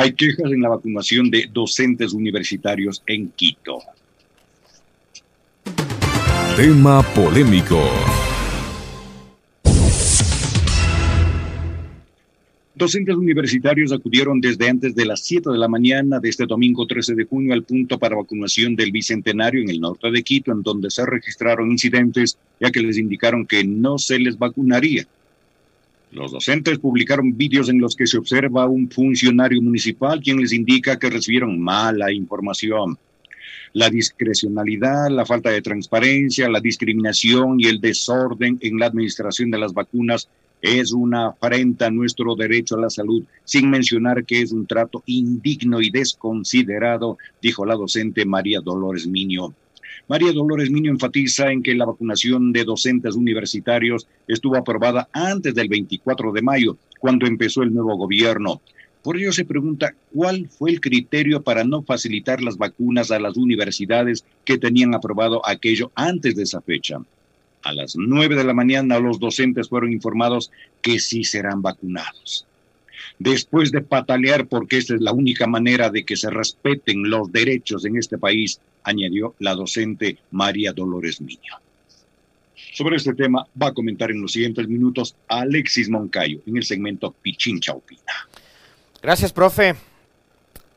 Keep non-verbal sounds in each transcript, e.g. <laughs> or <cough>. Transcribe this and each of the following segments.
Hay quejas en la vacunación de docentes universitarios en Quito. Tema polémico. Docentes universitarios acudieron desde antes de las 7 de la mañana de este domingo 13 de junio al punto para vacunación del Bicentenario en el norte de Quito, en donde se registraron incidentes, ya que les indicaron que no se les vacunaría. Los docentes publicaron vídeos en los que se observa un funcionario municipal quien les indica que recibieron mala información. La discrecionalidad, la falta de transparencia, la discriminación y el desorden en la administración de las vacunas es una afrenta a nuestro derecho a la salud, sin mencionar que es un trato indigno y desconsiderado, dijo la docente María Dolores Miño. María Dolores Miño enfatiza en que la vacunación de docentes universitarios estuvo aprobada antes del 24 de mayo, cuando empezó el nuevo gobierno. Por ello se pregunta cuál fue el criterio para no facilitar las vacunas a las universidades que tenían aprobado aquello antes de esa fecha. A las nueve de la mañana los docentes fueron informados que sí serán vacunados. Después de patalear porque esta es la única manera de que se respeten los derechos en este país, añadió la docente María Dolores Miño. Sobre este tema va a comentar en los siguientes minutos Alexis Moncayo en el segmento Pichincha Opina. Gracias, profe.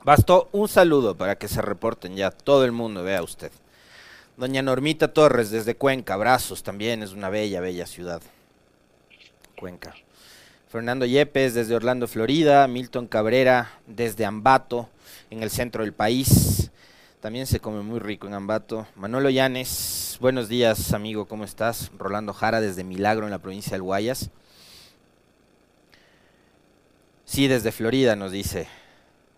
Bastó un saludo para que se reporten ya todo el mundo, vea usted. Doña Normita Torres desde Cuenca, abrazos también, es una bella, bella ciudad. Cuenca. Fernando Yepes desde Orlando, Florida. Milton Cabrera desde Ambato, en el centro del país. También se come muy rico en Ambato. Manolo Llanes, buenos días, amigo, ¿cómo estás? Rolando Jara desde Milagro, en la provincia del Guayas. Sí, desde Florida nos dice.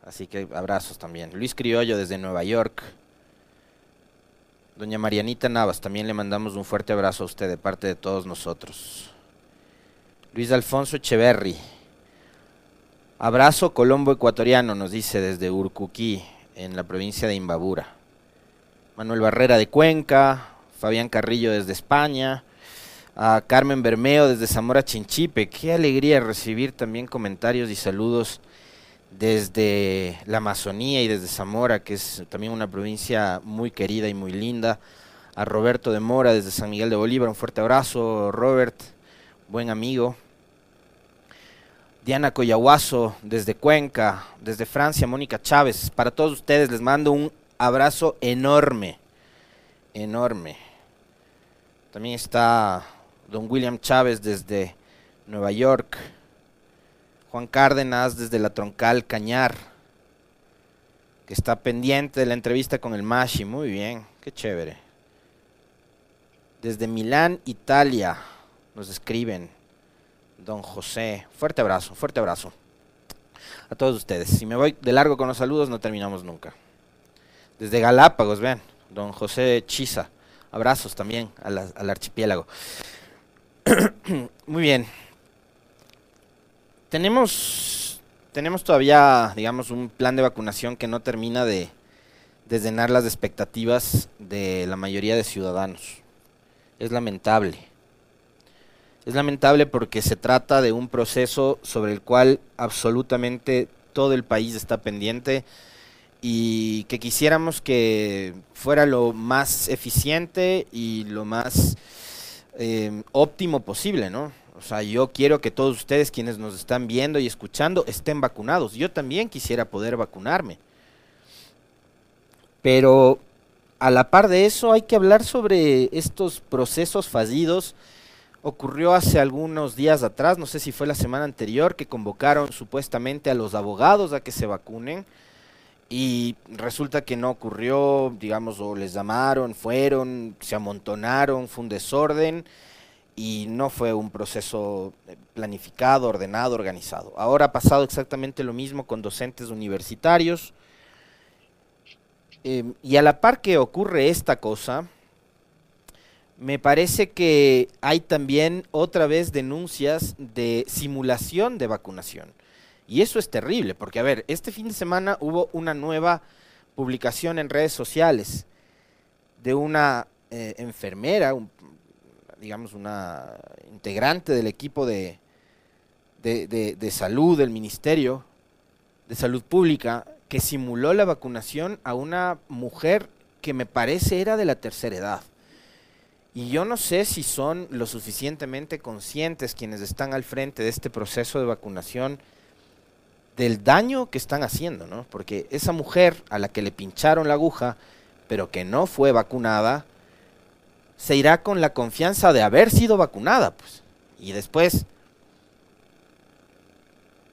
Así que abrazos también. Luis Criollo desde Nueva York. Doña Marianita Navas, también le mandamos un fuerte abrazo a usted de parte de todos nosotros. Luis Alfonso Echeverry. Abrazo Colombo ecuatoriano, nos dice desde Urcuquí, en la provincia de Imbabura. Manuel Barrera de Cuenca, Fabián Carrillo desde España, a Carmen Bermeo desde Zamora Chinchipe. Qué alegría recibir también comentarios y saludos desde la Amazonía y desde Zamora, que es también una provincia muy querida y muy linda. A Roberto de Mora desde San Miguel de Bolívar, un fuerte abrazo, Robert, buen amigo. Diana Coyahuaso desde Cuenca, desde Francia, Mónica Chávez. Para todos ustedes les mando un abrazo enorme, enorme. También está don William Chávez desde Nueva York. Juan Cárdenas desde la Troncal Cañar, que está pendiente de la entrevista con el Mashi. Muy bien, qué chévere. Desde Milán, Italia, nos escriben don José. Fuerte abrazo, fuerte abrazo. A todos ustedes. Si me voy de largo con los saludos, no terminamos nunca. Desde Galápagos, vean, don José Chiza. Abrazos también al archipiélago. <clears throat> Muy bien tenemos, tenemos todavía, digamos, un plan de vacunación que no termina de, llenar las expectativas de la mayoría de ciudadanos. Es lamentable. Es lamentable porque se trata de un proceso sobre el cual absolutamente todo el país está pendiente y que quisiéramos que fuera lo más eficiente y lo más eh, óptimo posible, ¿no? O sea, yo quiero que todos ustedes quienes nos están viendo y escuchando estén vacunados. Yo también quisiera poder vacunarme. Pero a la par de eso hay que hablar sobre estos procesos fallidos. Ocurrió hace algunos días atrás, no sé si fue la semana anterior, que convocaron supuestamente a los abogados a que se vacunen y resulta que no ocurrió, digamos, o les llamaron, fueron, se amontonaron, fue un desorden y no fue un proceso eh, planificado, ordenado, organizado. Ahora ha pasado exactamente lo mismo con docentes universitarios. Em, y a la par que ocurre esta cosa, me parece que hay también otra vez denuncias de simulación de vacunación. Y eso es terrible, porque a ver, este fin de semana hubo una nueva publicación en redes sociales de una eh, enfermera, digamos, una integrante del equipo de, de, salud del Ministerio de salud pública que simuló la vacunación a una mujer que me parece era de la tercera edad. Y yo no sé si son lo suficientemente conscientes quienes están al frente de este proceso de vacunación del daño que están haciendo, ¿no? Porque esa mujer a la que le pincharon la aguja, pero que no fue vacunada, se irá con la confianza de haber sido vacunada, pues. Y después,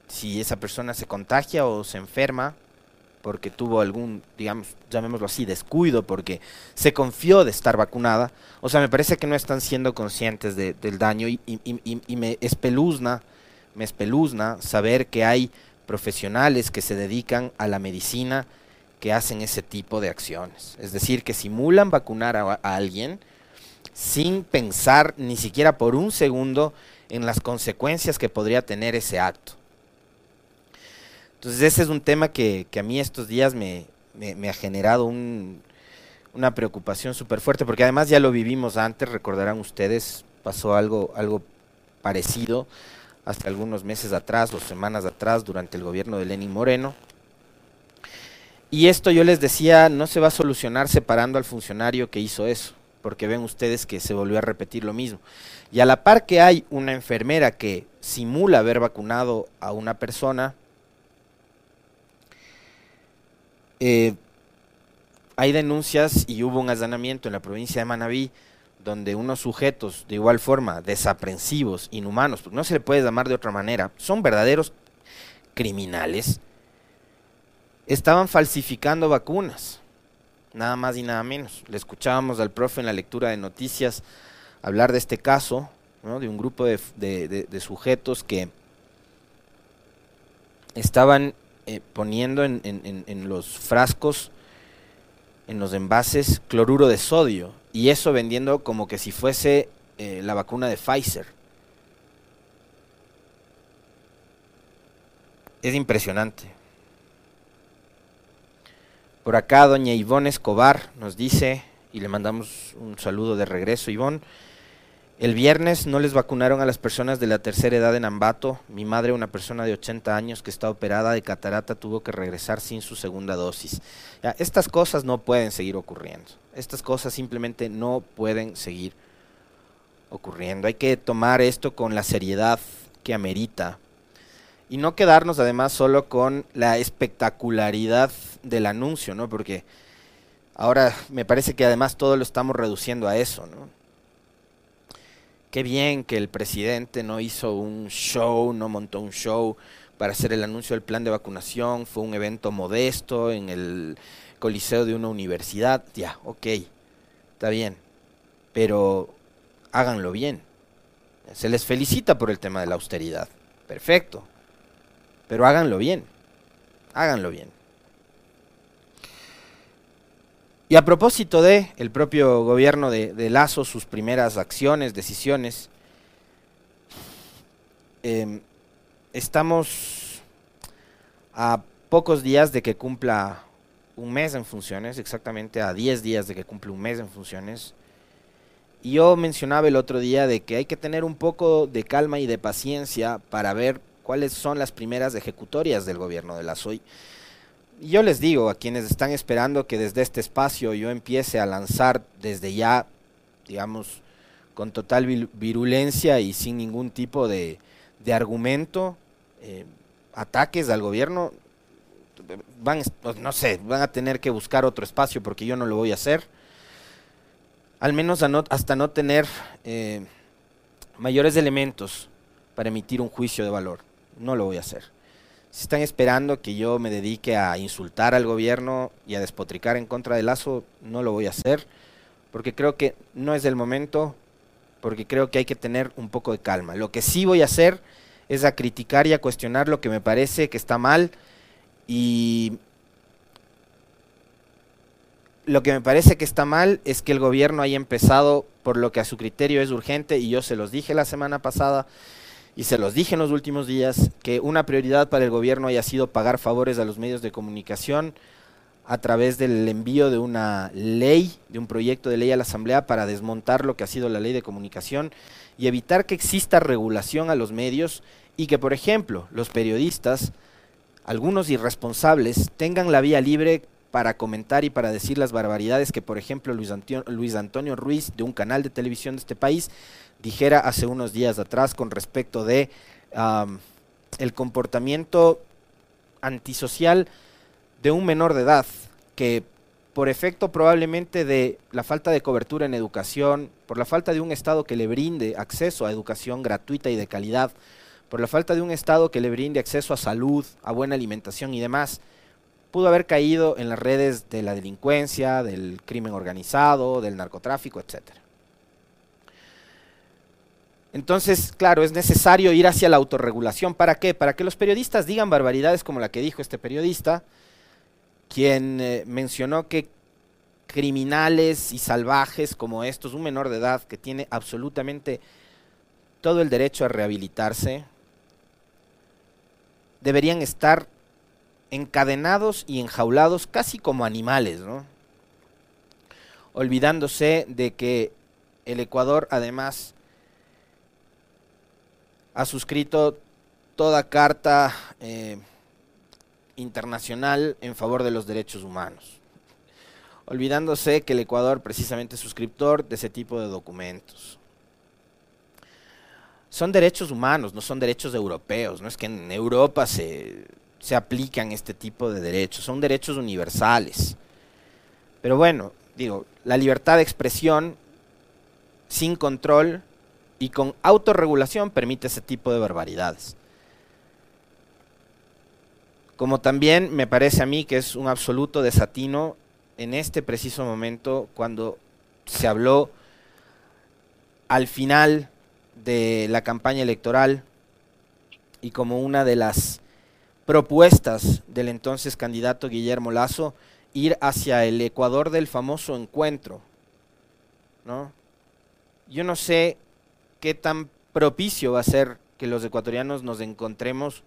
si esa persona se contagia o se enferma, porque tuvo algún, digamos, llamémoslo así, descuido, porque se confió de estar vacunada. O sea, me parece que no están siendo conscientes del daño y, me espeluzna, me espeluzna saber que hay profesionales que se dedican a la medicina que hacen ese tipo de acciones. Es decir, que simulan vacunar a alguien sin pensar ni siquiera por un segundo en las consecuencias que podría tener ese acto. Entonces ese es un tema que, a mí estos días me, ha generado una preocupación súper fuerte, porque además ya lo vivimos antes, recordarán ustedes, pasó algo, algo parecido hasta algunos meses atrás o semanas atrás durante el gobierno de Lenin Moreno. Y esto yo les decía, no se va a solucionar separando al funcionario que hizo eso, porque ven ustedes que se volvió a repetir lo mismo. Y a la par que hay una enfermera que simula haber vacunado a una persona, Eh, hay denuncias y hubo un allanamiento en la provincia de Manabí donde unos sujetos de igual forma desaprensivos, inhumanos, porque no se le puede llamar de otra manera, son verdaderos criminales, estaban falsificando vacunas, nada más y nada menos. Le escuchábamos al profe en la lectura de noticias hablar de este caso, de un grupo de sujetos que estaban eh, poniendo en, los frascos, en los envases, cloruro de sodio. Y eso vendiendo como que si fuese eh, la vacuna de Pfizer. Es impresionante. Por acá doña Ivonne Escobar nos dice, y le mandamos un saludo de regreso, Ivonne, el viernes no les vacunaron a las personas de la tercera edad en Ambato. Mi madre, una persona de 80 años que está operada de catarata, tuvo que regresar sin su segunda dosis. estas cosas no pueden seguir ocurriendo. Estas cosas simplemente no pueden seguir ocurriendo. Hay que tomar esto con la seriedad que amerita. Y no quedarnos además solo con la espectacularidad del anuncio, ¿no? Porque ahora me parece que además todo lo estamos reduciendo a eso, ¿no? Qué bien que el presidente no hizo un show, no montó un show para hacer el anuncio del plan de vacunación, fue un evento modesto en el coliseo de una universidad, ya, ok, está bien, pero háganlo bien. Se les felicita por el tema de la austeridad, perfecto, pero háganlo bien, háganlo bien. Y a propósito de el propio gobierno de, Lazo, sus primeras acciones, decisiones, em, estamos a pocos días de que cumpla un mes en funciones, exactamente a 10 días de que cumpla un mes en funciones. Y yo mencionaba el otro día de que hay que tener un poco de calma y de paciencia para ver cuáles son las primeras ejecutorias del gobierno de Lazo yo les digo a quienes están esperando que desde este espacio yo empiece a lanzar desde ya, digamos, con total virulencia y sin ningún tipo de, argumento, eh, ataques al gobierno, van, no sé, van a tener que buscar otro espacio porque yo no lo voy a hacer. Al menos hasta no tener eh, mayores elementos para emitir un juicio de valor. No lo voy a hacer. Si están esperando que yo me dedique a insultar al gobierno y a despotricar en contra de Lazo, no lo voy a hacer, porque creo que no es el momento, porque creo que hay que tener un poco de calma. Lo que sí voy a hacer es a criticar y a cuestionar lo que me parece que está mal y lo que me parece que está mal es que el gobierno haya empezado por lo que a su criterio es urgente y yo se los dije la semana pasada y se los dije en los últimos días, que una prioridad para el gobierno haya sido pagar favores a los medios de comunicación a través del envío de una ley, de un proyecto de ley a la Asamblea para desmontar lo que ha sido la ley de comunicación y evitar que exista regulación a los medios y que, por ejemplo, los periodistas algunos irresponsables tengan la vía libre para comentar y para decir las barbaridades que, por ejemplo, Luis, Luis Antonio Ruiz, de un canal de televisión de este país, dijera hace unos días atrás con respecto de el comportamiento antisocial de un menor de edad que por efecto probablemente de la falta de cobertura en educación, por la falta de un Estado que le brinde acceso a educación gratuita y de calidad, por la falta de un Estado que le brinde acceso a salud, a buena alimentación y demás, pudo haber caído en las redes de la delincuencia, del crimen organizado, del narcotráfico, etc. Entonces, claro, es necesario ir hacia la autorregulación. ¿Para qué? Para que los periodistas digan barbaridades como la que dijo este periodista, quien eh, mencionó que criminales y salvajes como estos, un menor de edad que tiene absolutamente todo el derecho a rehabilitarse, deberían estar encadenados y enjaulados casi como animales, ¿no? Olvidándose de que el Ecuador además ha suscrito toda carta eh, internacional en favor de los derechos humanos, olvidándose que el Ecuador precisamente es suscriptor de ese tipo de documentos. Son derechos humanos, no son derechos europeos, no es que en Europa se, se aplican este tipo de derechos, son derechos universales. Pero bueno, digo, la libertad de expresión sin control y con autorregulación permite ese tipo de barbaridades. Como también me parece a mí que es un absoluto desatino en este preciso momento cuando se habló al final de la campaña electoral y como una de las propuestas del entonces candidato Guillermo Lazo ir hacia el Ecuador del famoso encuentro. ¿no? Yo no sé qué tan propicio va a ser que los ecuatorianos nos encontremos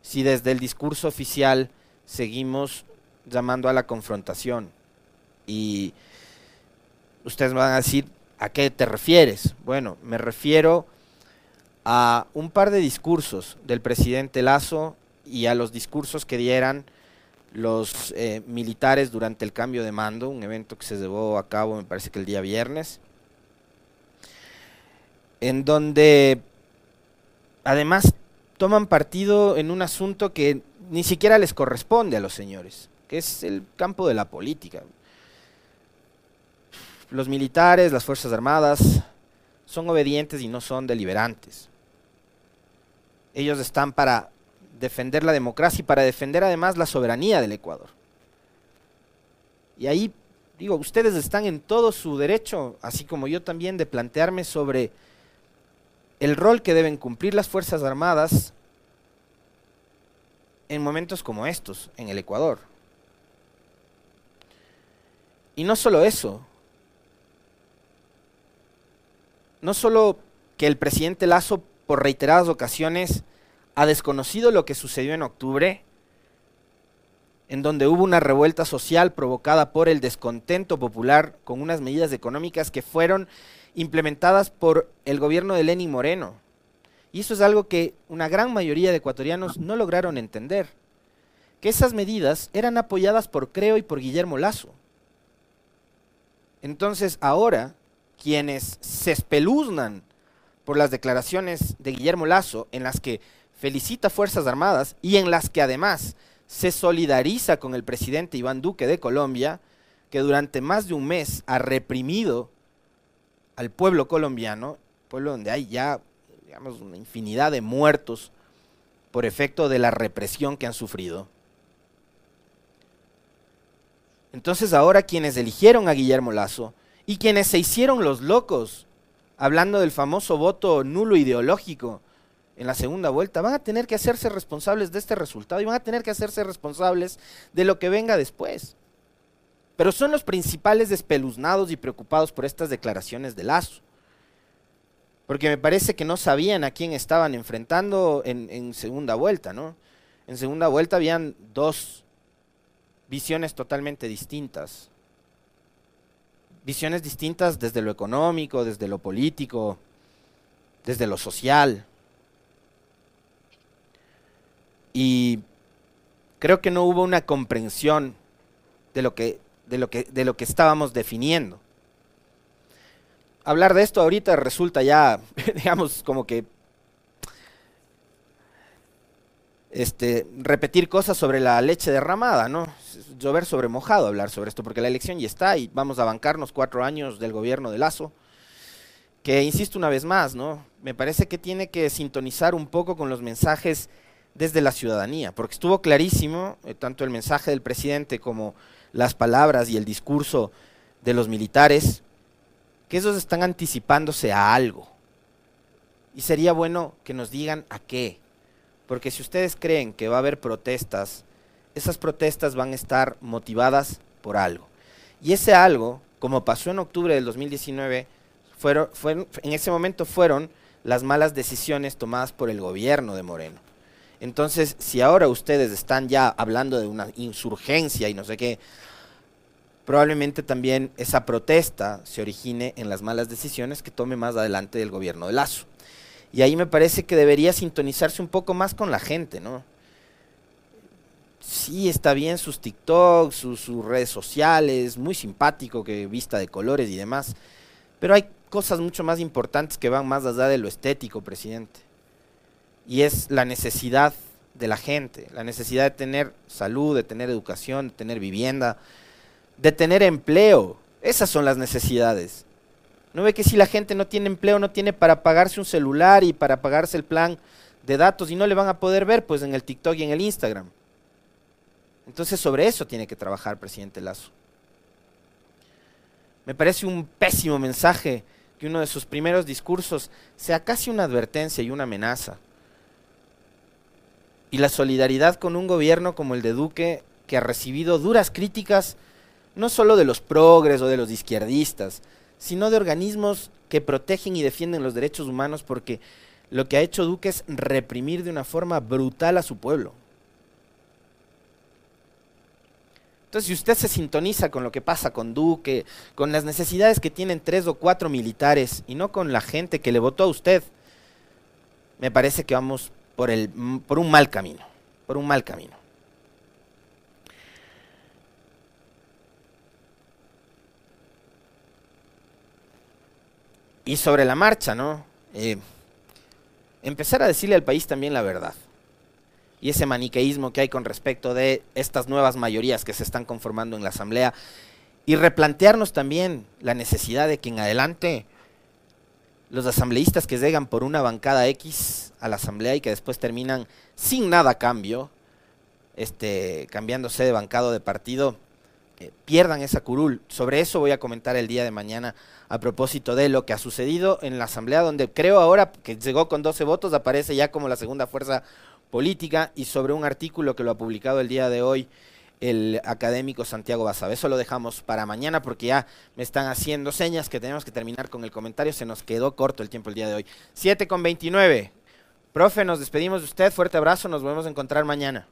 si desde el discurso oficial seguimos llamando a la confrontación. Y ustedes van a decir, ¿a qué te refieres? Bueno, me refiero a un par de discursos del presidente Lazo y a los discursos que dieran los eh, militares durante el cambio de mando, un evento que se llevó a cabo me parece que el día viernes, en donde además toman partido en un asunto que ni siquiera les corresponde a los señores, que es el campo de la política. Los militares, las Fuerzas Armadas, son obedientes y no son deliberantes. Ellos están para defender la democracia y para defender además la soberanía del Ecuador. Y ahí, digo, ustedes están en todo su derecho, así como yo también, de plantearme sobre el rol que deben cumplir las Fuerzas Armadas en momentos como estos, en el Ecuador. Y no solo eso, no solo que el presidente Lazo por reiteradas ocasiones ha desconocido lo que sucedió en octubre, en donde hubo una revuelta social provocada por el descontento popular con unas medidas económicas que fueron implementadas por el gobierno de Lenín Moreno. Y eso es algo que una gran mayoría de ecuatorianos no lograron entender, que esas medidas eran apoyadas por Creo y por Guillermo Lazo. Entonces ahora, quienes se espeluznan por las declaraciones de Guillermo Lazo, en las que felicita Fuerzas Armadas y en las que además se solidariza con el presidente Iván Duque de Colombia, que durante más de un mes ha reprimido al pueblo colombiano, pueblo donde hay ya, digamos, una infinidad de muertos por efecto de la represión que han sufrido. Entonces ahora quienes eligieron a Guillermo Lazo y quienes se hicieron los locos, hablando del famoso voto nulo ideológico en la segunda vuelta, van a tener que hacerse responsables de este resultado y van a tener que hacerse responsables de lo que venga después. Pero son los principales despeluznados y preocupados por estas declaraciones de Lazo. Porque me parece que no sabían a quién estaban enfrentando en, segunda vuelta, ¿no? En segunda vuelta habían dos visiones totalmente distintas. Visiones distintas desde lo económico, desde lo político, desde lo social. Y creo que no hubo una comprensión de lo que, de lo que, de lo que estábamos definiendo. Hablar de esto ahorita resulta ya, <laughs> digamos, como que este, repetir cosas sobre la leche derramada, ¿no? Llover sobre mojado hablar sobre esto, porque la elección ya está y vamos a bancarnos cuatro años del gobierno de Lazo, que insisto una vez más, ¿no? Me parece que tiene que sintonizar un poco con los mensajes desde la ciudadanía, porque estuvo clarísimo, eh, tanto el mensaje del presidente como las palabras y el discurso de los militares, que esos están anticipándose a algo. Y sería bueno que nos digan a qué. Porque si ustedes creen que va a haber protestas, esas protestas van a estar motivadas por algo. Y ese algo, como pasó en octubre del 2019, fueron, fueron, en ese momento fueron las malas decisiones tomadas por el gobierno de Moreno. Entonces, si ahora ustedes están ya hablando de una insurgencia y no sé qué, probablemente también esa protesta se origine en las malas decisiones que tome más adelante el gobierno de Lazo. Y ahí me parece que debería sintonizarse un poco más con la gente, ¿no? Sí, está bien sus TikToks, sus, sus redes sociales, muy simpático que vista de colores y demás, pero hay cosas mucho más importantes que van más allá de lo estético, presidente. Y es la necesidad de la gente, la necesidad de tener salud, de tener educación, de tener vivienda, de tener empleo. Esas son las necesidades. ¿No ve que si la gente no tiene empleo, no tiene para pagarse un celular y para pagarse el plan de datos y no le van a poder ver pues en el TikTok y en el Instagram? Entonces sobre eso tiene que trabajar presidente Lazo. Me parece un pésimo mensaje que uno de sus primeros discursos sea casi una advertencia y una amenaza. Y la solidaridad con un gobierno como el de Duque, que ha recibido duras críticas no solo de los progres o de los izquierdistas, sino de organismos que protegen y defienden los derechos humanos porque lo que ha hecho Duque es reprimir de una forma brutal a su pueblo. Entonces, si usted se sintoniza con lo que pasa con Duque, con las necesidades que tienen tres o cuatro militares y no con la gente que le votó a usted, me parece que vamos por, el, por un mal camino, por un mal camino. Y sobre la marcha, ¿no? Eh, empezar a decirle al país también la verdad. Y ese maniqueísmo que hay con respecto de estas nuevas mayorías que se están conformando en la Asamblea. Y replantearnos también la necesidad de que en adelante los asambleístas que llegan por una bancada X a la Asamblea y que después terminan sin nada cambio, este, cambiándose de bancado de partido, eh, pierdan esa curul. Sobre eso voy a comentar el día de mañana a propósito de lo que ha sucedido en la Asamblea, donde creo ahora que llegó con 12 votos, aparece ya como la segunda fuerza política, y sobre un artículo que lo ha publicado el día de hoy el académico Santiago Basabe. Eso lo dejamos para mañana porque ya me están haciendo señas que tenemos que terminar con el comentario. Se nos quedó corto el tiempo el día de hoy. 7 con 29. Profe, nos despedimos de usted. Fuerte abrazo. Nos volvemos a encontrar mañana.